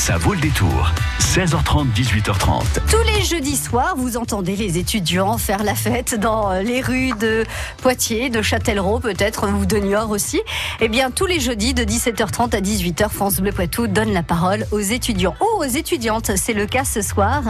Ça vaut le détour. 16h30, 18h30. Tous les jeudis soirs, vous entendez les étudiants faire la fête dans euh, les rues de Poitiers, de Châtellerault peut-être, ou de Niort aussi. Eh bien, tous les jeudis de 17h30 à 18h, France Bleu Poitou donne la parole aux étudiants ou aux étudiantes. C'est le cas ce soir.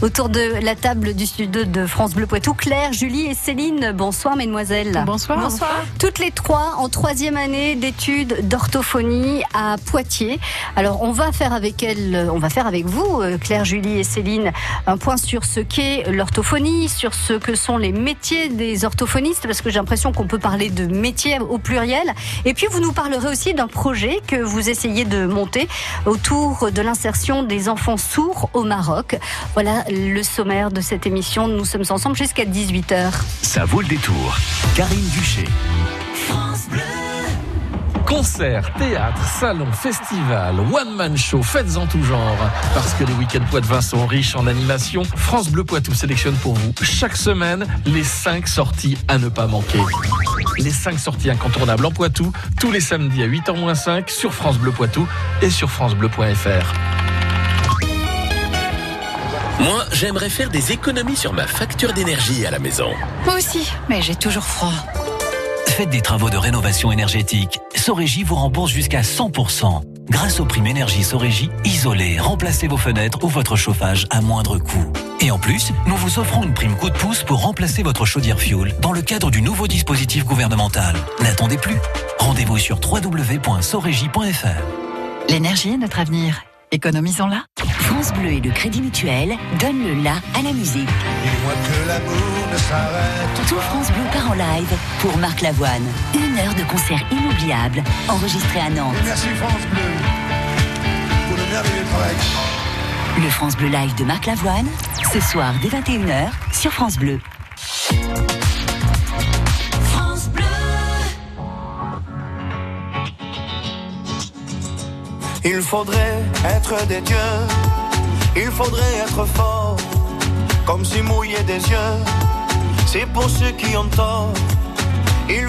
Autour de la table du studio de France Bleu Poitou, Claire, Julie et Céline. Bonsoir, mesdemoiselles. Bonsoir. Bonsoir. Toutes les trois en troisième année d'études d'orthophonie à Poitiers. Alors, on va faire avec elles, on va faire avec vous, euh, Claire, Julie et Céline, un point sur ce qu'est l'orthophonie, sur ce que sont les métiers des orthophonistes, parce que j'ai l'impression qu'on peut parler de métiers au pluriel. Et puis, vous nous parlerez aussi d'un projet que vous essayez de monter autour de l'insertion des enfants sourds au Maroc. Voilà le sommaire de cette émission. Nous sommes ensemble jusqu'à 18h. Ça vaut le détour. Karine Duché. Concerts, théâtre, salons, festivals, one-man show, fêtes en tout genre. Parce que les week-ends Poitevin sont riches en animation, France Bleu Poitou sélectionne pour vous chaque semaine les 5 sorties à ne pas manquer. Les 5 sorties incontournables en Poitou, tous les samedis à 8h-5 sur France Bleu Poitou et sur francebleu.fr. Moi, j'aimerais faire des économies sur ma facture d'énergie à la maison. Moi aussi, mais j'ai toujours froid. Faites des travaux de rénovation énergétique. Sorégie vous rembourse jusqu'à 100%. Grâce aux primes énergie Sorégie, isolez, remplacez vos fenêtres ou votre chauffage à moindre coût. Et en plus, nous vous offrons une prime coup de pouce pour remplacer votre chaudière fuel dans le cadre du nouveau dispositif gouvernemental. N'attendez plus. Rendez-vous sur www.sorégie.fr. L'énergie est notre avenir. Économisons-la. France Bleu et le Crédit Mutuel donnent le la à la musique. Dis-moi que l'amour ne s'arrête Tout France Bleu part en live pour Marc Lavoine. Heure de concert inoubliable enregistré à Nantes. Merci France Bleu pour le merveilleux travail. Le France Bleu Live de Marc Lavoine, ce soir dès 21h sur France Bleu. Il faudrait être des dieux, il faudrait être fort, comme si mouiller des yeux, c'est pour ceux qui ont tort. Il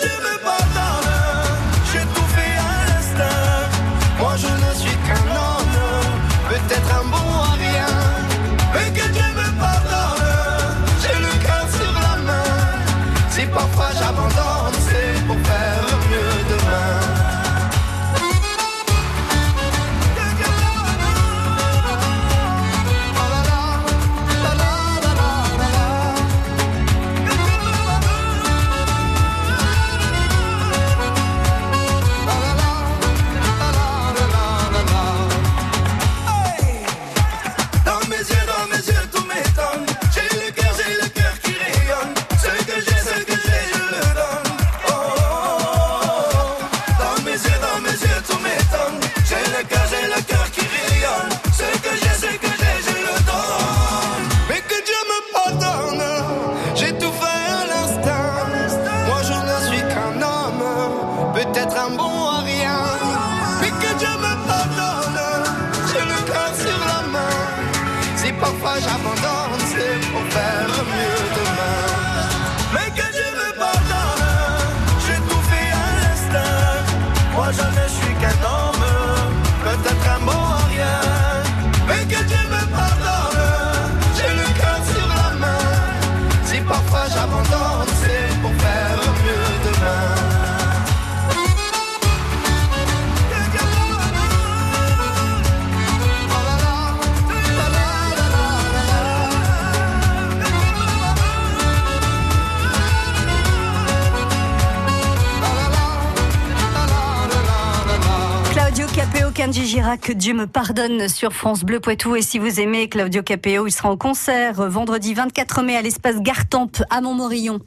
Girac, que Dieu me pardonne sur France Bleu Poitou. Et si vous aimez Claudio Capéo, il sera en concert vendredi 24 mai à l'espace Gartempe à Montmorillon.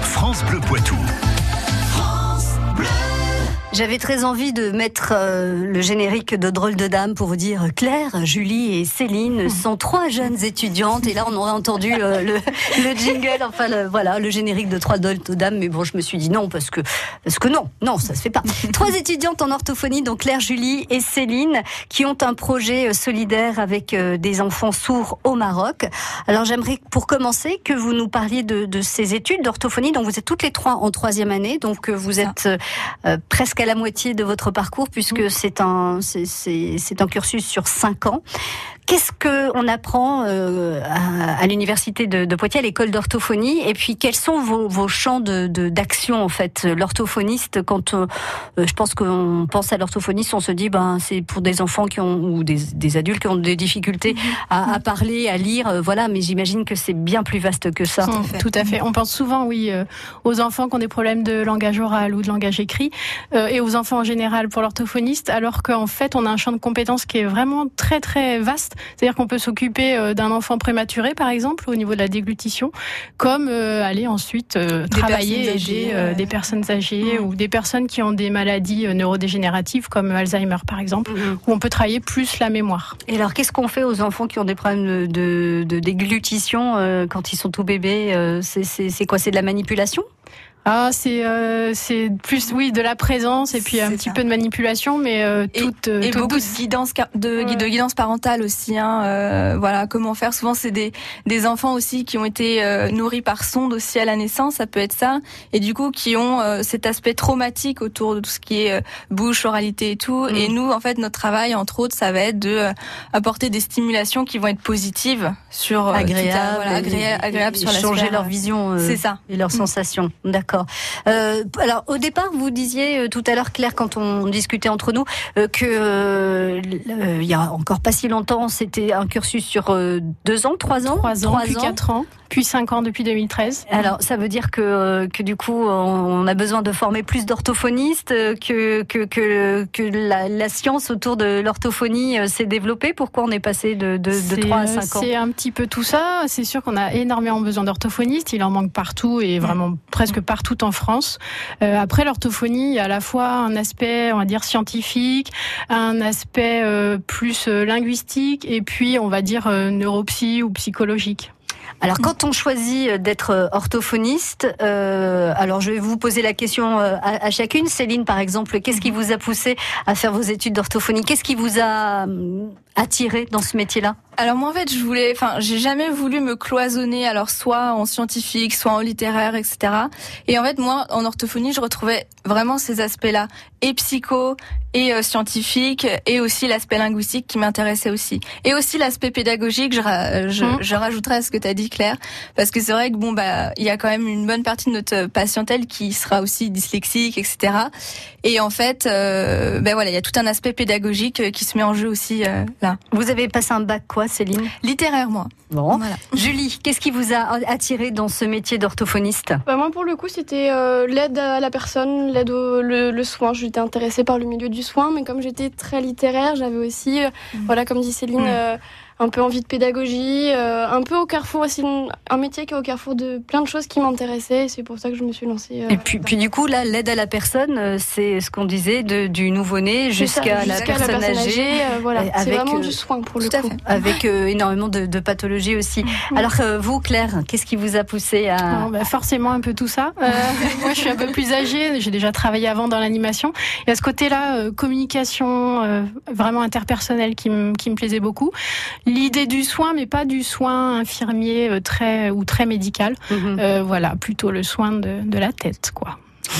France Bleu Poitou. J'avais très envie de mettre euh, le générique de Drôle de Dame pour vous dire Claire, Julie et Céline sont trois jeunes étudiantes. Et là, on aurait entendu euh, le, le, jingle, enfin le, voilà, le générique de Trois Drôles de Dame. Mais bon, je me suis dit non parce que parce que non, non, ça se fait pas. trois étudiantes en orthophonie, donc Claire, Julie et Céline, qui ont un projet euh, solidaire avec des enfants sourds au Maroc. Alors j'aimerais pour commencer que vous nous parliez de, de ces études d'orthophonie. Donc vous êtes toutes les trois en troisième année, donc vous êtes presque à la moitié de votre parcours puisque c'est un c'est un cursus sur cinq ans. Qu'est-ce que on apprend euh, à, à l'université de, de, Poitiers, à l'école d'orthophonie? Et puis quels sont vos, vos champs de d'action en fait? L'orthophoniste, quand euh, je pense qu'on pense à l'orthophoniste, on se dit ben c'est pour des enfants qui ont ou des, des adultes qui ont des difficultés à, à parler, à lire, euh, voilà. Mais j'imagine que c'est bien plus vaste que ça. Tout à fait. On pense souvent, oui, euh, aux enfants qui ont des problèmes de langage oral ou de langage écrit, euh, et aux enfants en général pour l'orthophoniste, alors qu'en fait on a un champ de compétences qui est vraiment très très vaste c'est-à-dire qu'on peut s'occuper euh, d'un enfant prématuré, par exemple, au niveau de la déglutition, comme euh, aller ensuite euh, travailler et aider des personnes âgées mmh. ou des personnes qui ont des maladies neurodégénératives, comme Alzheimer, par exemple, mmh. où on peut travailler plus la mémoire. Et alors, qu'est-ce qu'on fait aux enfants qui ont des problèmes de, de déglutition quand ils sont tout bébés C'est quoi? C'est de la manipulation? Ah, c'est euh, c'est plus oui de la présence et puis un petit peu de manipulation, mais euh, toute et, toute beaucoup de guidance de, de guidance parentale aussi. Hein, euh, voilà, comment faire. Souvent, c'est des des enfants aussi qui ont été euh, nourris par sonde aussi à la naissance, ça peut être ça, et du coup qui ont euh, cet aspect traumatique autour de tout ce qui est bouche, oralité et tout. Et mm. nous, en fait, notre travail, entre autres, ça va être de apporter des stimulations qui vont être positives sur agréable, voilà, agréable, agréable sur la changer leur vision, c'est ça, et leurs mm. sensations. D'accord. Euh, alors au départ, vous disiez euh, tout à l'heure, Claire, quand on discutait entre nous, euh, que euh, il y a encore pas si longtemps, c'était un cursus sur deux ans, trois ans, trois ans, puis quatre ans depuis 5 ans, depuis 2013. Alors, ça veut dire que, que du coup, on a besoin de former plus d'orthophonistes, que, que, que, que la, la, science autour de l'orthophonie euh, s'est développée. Pourquoi on est passé de, de, de 3 à 5 ans? C'est un petit peu tout ça. C'est sûr qu'on a énormément besoin d'orthophonistes. Il en manque partout et vraiment mmh. presque partout en France. Euh, après, l'orthophonie, il y a à la fois un aspect, on va dire, scientifique, un aspect euh, plus euh, linguistique et puis, on va dire, euh, neuropsy ou psychologique. Alors, quand on choisit d'être euh, orthophoniste, euh, alors je vais vous poser la question euh, à, à chacune. Céline, par exemple, qu'est-ce qui vous a poussé à faire vos études d'orthophonie? Qu'est-ce qui vous a hum, attiré dans ce métier-là? Alors moi, en fait, je voulais, enfin, j'ai jamais voulu me cloisonner, alors soit en scientifique, soit en littéraire, etc. Et en fait, moi, en orthophonie, je retrouvais vraiment ces aspects-là, et psycho, et euh, scientifique, et aussi l'aspect linguistique qui m'intéressait aussi, et aussi l'aspect pédagogique. Je, je, mmh. je rajouterais à ce que tu as dit, Claire, parce que c'est vrai que bon, bah, il y a quand même une bonne partie de notre patientèle qui sera aussi dyslexique, etc. Et en fait, euh, ben voilà, il y a tout un aspect pédagogique euh, qui se met en jeu aussi euh, là. Vous avez passé un bac quoi, Céline Littéraire, moi. Bon. Voilà. Julie, qu'est-ce qui vous a attiré dans ce métier d'orthophoniste? Bah Moi, pour le coup, c'était euh, l'aide à la personne, l'aide au le, le soin. J'étais intéressée par le milieu du soin, mais comme j'étais très littéraire, j'avais aussi, euh, mmh. voilà, comme dit Céline. Mmh. Un peu envie de pédagogie, euh, un peu au carrefour aussi, un métier qui est au carrefour de plein de choses qui m'intéressaient. C'est pour ça que je me suis lancée. Euh, et puis, puis du coup, là, l'aide à la personne, euh, c'est ce qu'on disait de, du nouveau-né jusqu'à la, personne la personne âgée. âgée euh, voilà, c'est vraiment du soin pour le coup. Avec énormément de, de pathologies aussi. Mm. Alors vous, Claire, qu'est-ce qui vous a poussé à... Oh, bah forcément un peu tout ça. moi, je suis un peu plus âgée. J'ai déjà travaillé avant dans l'animation. Et à ce côté-là, communication vraiment interpersonnelle qui, qui me plaisait beaucoup l'idée du soin, mais pas du soin infirmier euh, très ou très médical. Mhm. euh, voilà, plutôt le soin de, de la tête, quoi.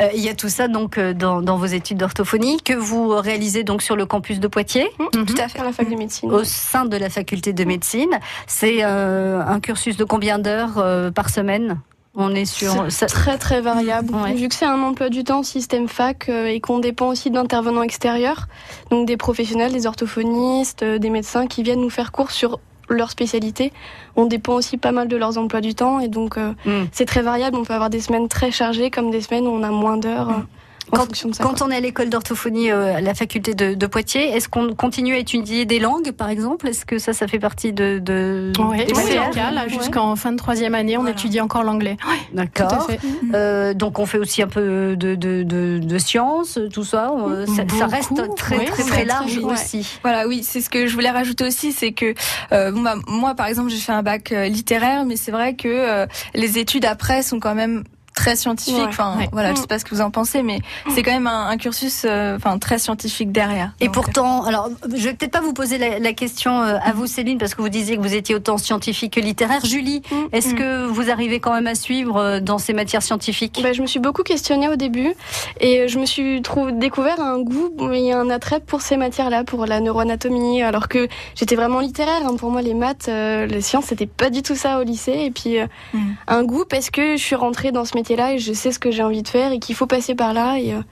Euh, il y a tout ça donc dans, dans vos études d'orthophonie que vous réalisez donc sur le campus de Poitiers. Mmh, tout à fait, à la fac de médecine. Au sein de la faculté de médecine, c'est euh, un cursus de combien d'heures euh, par semaine? On est sur est très très variable. Ouais. Vu que c'est un emploi du temps système fac euh, et qu'on dépend aussi d'intervenants extérieurs, donc des professionnels, des orthophonistes, euh, des médecins qui viennent nous faire cours sur leur spécialité. On dépend aussi pas mal de leurs emplois du temps et donc euh, mm. c'est très variable. On peut avoir des semaines très chargées comme des semaines où on a moins d'heures. Mm. Quand, quand on est à l'école d'orthophonie euh, à la faculté de, de Poitiers, est-ce qu'on continue à étudier des langues, par exemple? Est-ce que ça, ça fait partie de, de oui, c'est le cas. Là, jusqu'en fin de troisième année, on étudie encore l'anglais. D'accord. Euh, donc, on fait aussi un peu de, de, de, de sciences, tout ça. Euh, ça, ça, reste très, très, très, large aussi. Voilà, oui, c'est ce que je voulais rajouter aussi, c'est que euh, bon, bah, moi, par exemple, j'ai fait un bac euh, littéraire, mais c'est vrai que les études après sont quand même très scientifique. Enfin, voilà, je sais pas ce que vous en pensez, mais c'est quand même un, cursus, euh, enfin, très scientifique derrière. Et pourtant, alors, je vais peut-être pas vous poser la, question euh, à vous, Céline, parce que vous disiez que vous étiez autant scientifique que littéraire. Julie, mm. est-ce mm. que vous arrivez quand même à suivre euh, dans ces matières scientifiques? Bah, Je me suis beaucoup questionnée au début et je me suis trouvé, découvert un goût et un attrait pour ces matières-là, pour la neuroanatomie, alors que j'étais vraiment littéraire. Hein. Pour moi, les maths, les sciences, c'était pas du tout ça au lycée. Et puis, mm. un goût parce que je suis rentrée dans ce métier là et je sais ce que j'ai envie de faire et qu'il faut passer par là. Et, euh,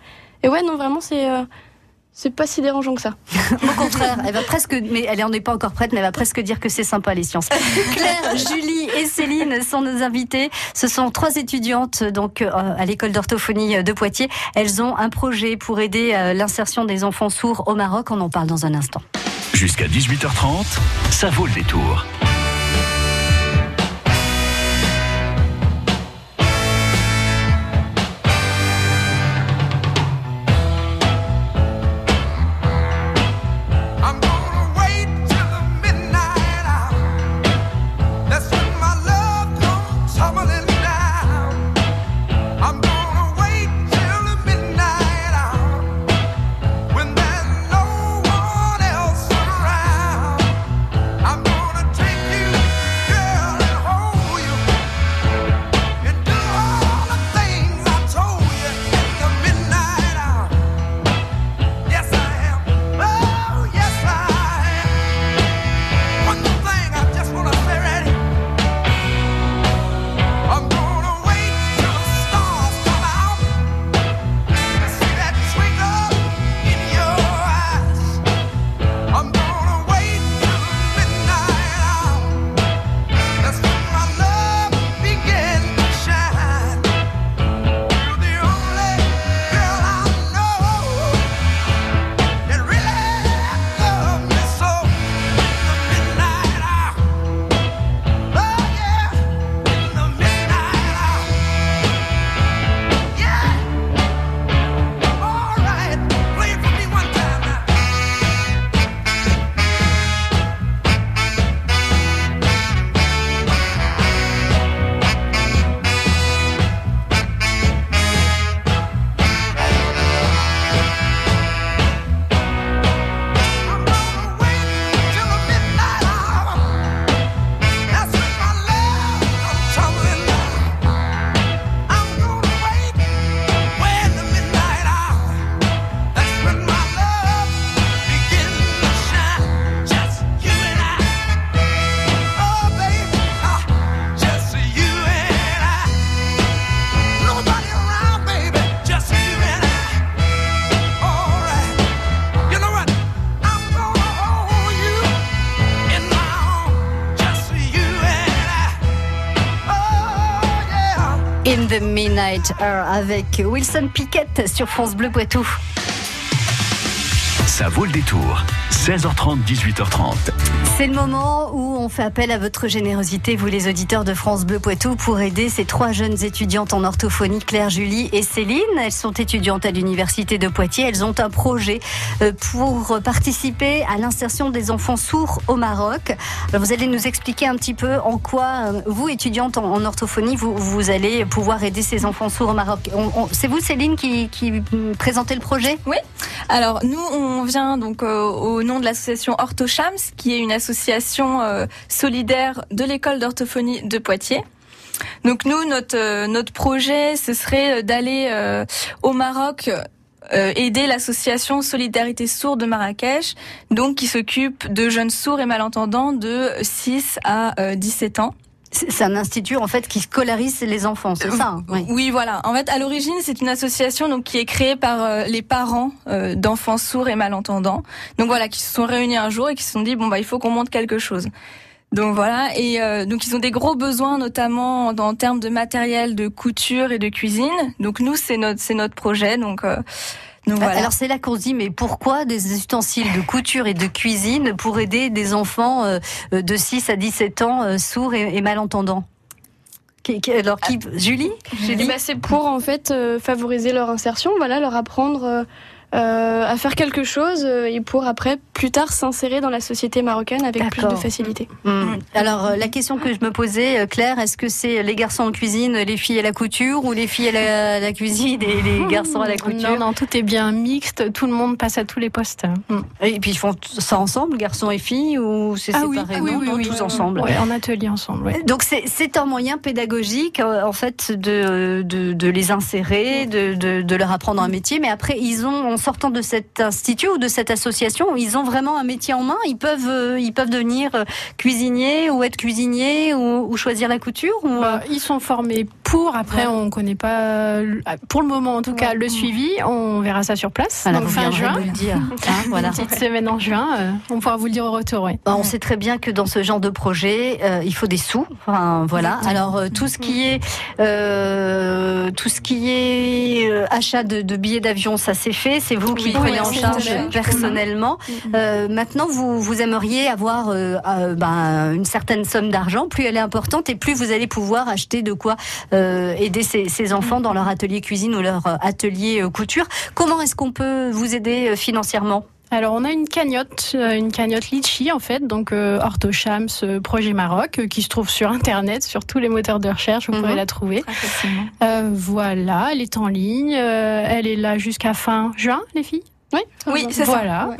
et ouais, non, vraiment, c'est. Euh, c'est pas si dérangeant que ça. Au contraire, elle va presque, mais elle en est pas encore prête, mais elle va presque dire que c'est sympa les sciences. Claire, Julie et Céline sont nos invitées. Ce sont trois étudiantes donc euh, à l'école d'orthophonie de Poitiers. Elles ont un projet pour aider l'insertion des enfants sourds au Maroc. On en parle dans un instant. Jusqu'à 18h30, ça vaut le détour. Midnight avec Wilson Pickett sur France Bleu Poitou. Ça vaut le détour. 16h30, 18h30. C'est le moment où on fait appel à votre générosité, vous les auditeurs de France Bleu Poitou, pour aider ces trois jeunes étudiantes en orthophonie, Claire, Julie et Céline. Elles sont étudiantes à l'Université de Poitiers. Elles ont un projet euh, pour participer à l'insertion des enfants sourds au Maroc. Alors vous allez nous expliquer un petit peu en quoi, euh, vous, étudiantes en orthophonie, vous, vous allez pouvoir aider ces enfants sourds au Maroc. C'est vous, Céline, qui, qui présentez le projet? Oui. Alors nous, on vient donc euh, au nom de l'association Orthochams, qui est une association euh, solidaire de l'école d'orthophonie de Poitiers. Donc nous, notre euh, notre projet, ce serait d'aller au Maroc. aider l'association Solidarité Sourde de Marrakech, donc qui s'occupe de jeunes sourds et malentendants de 6 à 17 ans. C'est un institut en fait qui scolarise les enfants, c'est ça hein, oui. oui. voilà. En fait, à l'origine, c'est une association donc qui est créée par euh, les parents euh, d'enfants sourds et malentendants. Donc voilà, qui se sont réunis un jour et qui se sont dit bon bah il faut qu'on monte quelque chose. Donc voilà, et euh, donc ils ont des gros besoins, notamment en, en termes de matériel de couture et de cuisine. Donc nous, c'est notre c'est notre projet. Donc euh, donc voilà. Alors c'est là qu'on se dit, mais pourquoi des ustensiles de couture et de cuisine pour aider des enfants euh, de 6 à 17 ans euh, sourds et, malentendants? Alors, qui, Julie, Eh Julie ben, c'est pour en fait euh, favoriser leur insertion, voilà, leur apprendre euh, euh, à faire quelque chose euh, et pour après plus tard s'insérer dans la société marocaine avec plus de facilité. Hmm. Alors euh, la question que je me posais, euh, Claire, est-ce que c'est les garçons en cuisine, les filles à la couture, ou les filles à la, la cuisine et les garçons à la couture Non, non, tout est bien mixte, tout le monde passe à tous les postes. Mm. Et puis ils font ça ensemble, garçons et filles, ou c'est Ah oui, séparé? ah oui, non, oui, non, oui. tous ensemble. Ouais, en atelier ensemble. ouais. Donc c'est un moyen pédagogique euh, en fait de, de, de les insérer, de, de, de leur apprendre un métier. Mais après ils ont en sortant de cet institut ou de cette association, ils ont vraiment un métier en main. Ils peuvent euh, ils peuvent devenir euh, cuisiniers ou être cuisiniers ou, ou choisir la couture. Ou, euh, Bah, ils sont formés pour. Après, on connaît pas. le- Pour le moment, en tout cas, le suivi. On verra ça sur place. Voilà, donc vous fin juin. le dire. Hein, voilà. Une petite semaine en juin. euh, on pourra vous le dire au retour. Ouais. Bah, on sait très bien que dans ce genre de projet, euh, il faut des sous. Enfin, voilà. Alors tout ce qui est tout ce qui est achat de, de billets d'avion, ça c'est fait. C'est vous qui Oui, prenez en charge personnellement. Euh, maintenant, vous vous aimeriez avoir euh, euh, ben, une certaine somme d'argent. Plus elle est importante et plus vous allez pouvoir acheter de quoi euh, aider ces, ces enfants dans leur atelier cuisine ou leur atelier euh, couture. Comment est-ce qu'on peut vous aider euh, financièrement? Alors, on a une cagnotte, une cagnotte Litchi, en fait, donc euh, Orthochams euh, Projet Maroc, euh, qui se trouve sur Internet, sur tous les moteurs de recherche, vous Mhm. pourrez la trouver. Euh, voilà, elle est en ligne, euh, elle est là jusqu'à fin juin, les filles? Oui, Oui, c'est ça. Voilà.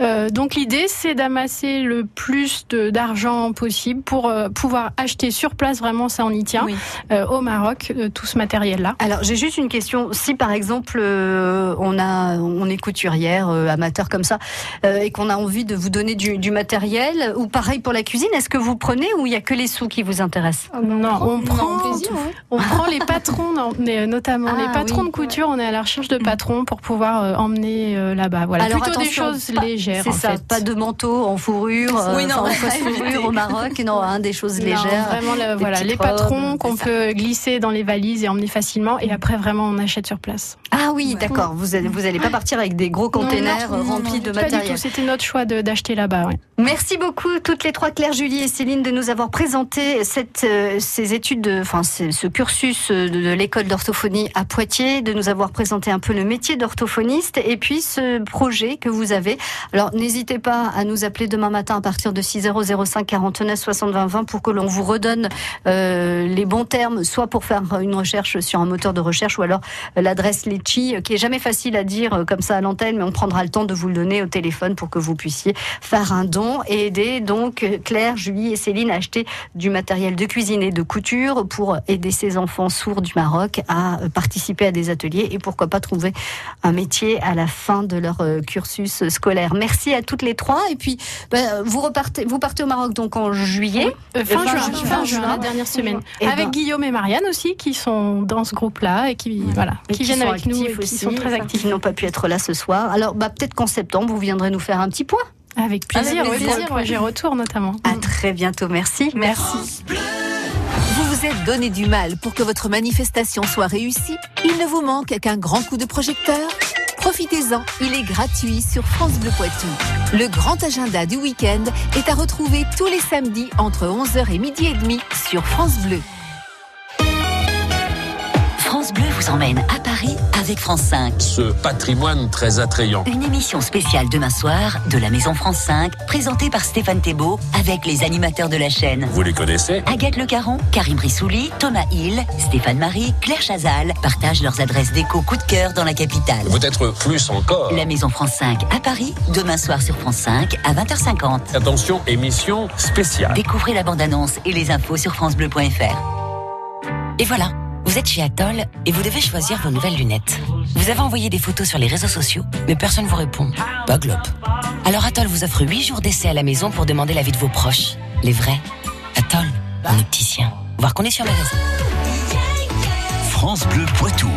Euh, donc l'idée, c'est d'amasser le plus d'argent possible pour euh, pouvoir acheter sur place, vraiment ça on y tient, Oui. euh, au Maroc, euh, tout ce matériel-là. Alors j'ai juste une question. Si par exemple euh, on a on est couturière euh, amateur comme ça euh, et qu'on a envie de vous donner du, du matériel ou pareil pour la cuisine, est-ce que vous prenez ou il y a que les sous qui vous intéressent non, on prend, plaisir, ouais. on prend les patrons, non, mais, notamment Ah, les patrons oui. de couture. On est à la recherche de patrons pour pouvoir euh, emmener euh, là-bas. Voilà, Alors, plutôt des choses pas- légères. C'est ça, fait. pas de manteau en fourrure, euh, Oui, non, enfin, en fourrure au Maroc, non, hein, des choses Non, légères. vraiment, le- voilà, les patrons robes, qu'on peut glisser dans les valises et emmener facilement. Et après, vraiment, on achète sur place. Ah oui, d'accord. Vous allez, vous allez pas partir avec des gros containers Non, non, remplis de Pas du matériel. tout. C'était notre choix de- d'acheter là-bas. ouais. Merci beaucoup toutes les trois, Claire, Julie et Céline, de nous avoir présenté cette, euh, ces études, de, enfin ce, ce cursus euh, de, de l'école d'orthophonie à Poitiers, de nous avoir présenté un peu le métier d'orthophoniste et puis ce projet que vous avez. Alors n'hésitez pas à nous appeler demain matin à partir de 6 0 05 49 60 20 20 pour que l'on vous redonne euh, les bons termes, soit pour faire une recherche sur un moteur de recherche ou alors euh, l'adresse Litchi, euh, qui est jamais facile à dire comme ça à l'antenne, mais on prendra le temps de vous le donner au téléphone pour que vous puissiez faire un don et aider donc Claire, Julie et Céline à acheter du matériel de cuisine et de couture pour aider ces enfants sourds du Maroc à participer à des ateliers et pourquoi pas trouver un métier à la fin de leur cursus scolaire. À toutes les trois et puis ben, vous repartez, vous partez au Maroc donc en juillet. Euh, fin, fin juin, juin, fin fin juin, juin. la dernière semaine. Eh avec ben. Guillaume et Marianne aussi, qui sont dans ce groupe-là et qui, voilà, Et qui, viennent avec nous et qui aussi, sont très actifs. Qui n'ont pas pu être là ce soir. Alors bah, peut-être qu'en septembre vous viendrez nous faire un petit point. Avec plaisir, Avec oui, plaisir, pour le projet Retour notamment. À très bientôt, merci. Merci. Vous vous êtes donné du mal pour que votre manifestation soit réussie Il ne vous manque qu'un grand coup de projecteur Profitez-en, il est gratuit sur France Bleu Poitou. Le grand agenda du week-end est à retrouver tous les samedis entre 11h et midi et demi sur France Bleu. France Bleu vous emmène à Paris avec France 5. Ce patrimoine très attrayant. Une émission spéciale demain soir de la Maison France 5, présentée par Stéphane Thébault avec les animateurs de la chaîne. Vous les connaissez Agathe Le Caron, Karim Brissouli, Thomas Hill, Stéphane Marie, Claire Chazal partagent leurs adresses déco coup de cœur dans la capitale. Peut-être plus encore. La Maison France 5 à Paris, demain soir sur France 5 à 20h50. Attention, émission spéciale. Découvrez la bande-annonce et les infos sur francebleu.fr. Et voilà, vous êtes chez Atoll et vous devez choisir vos nouvelles lunettes. Vous avez envoyé des photos sur les réseaux sociaux, mais personne ne vous répond. Pas glop. Alors Atoll vous offre 8 jours d'essai à la maison pour demander l'avis de vos proches. Les vrais. Atoll, en opticien. Voir qu'on est sur magasin. France Bleu Poitou.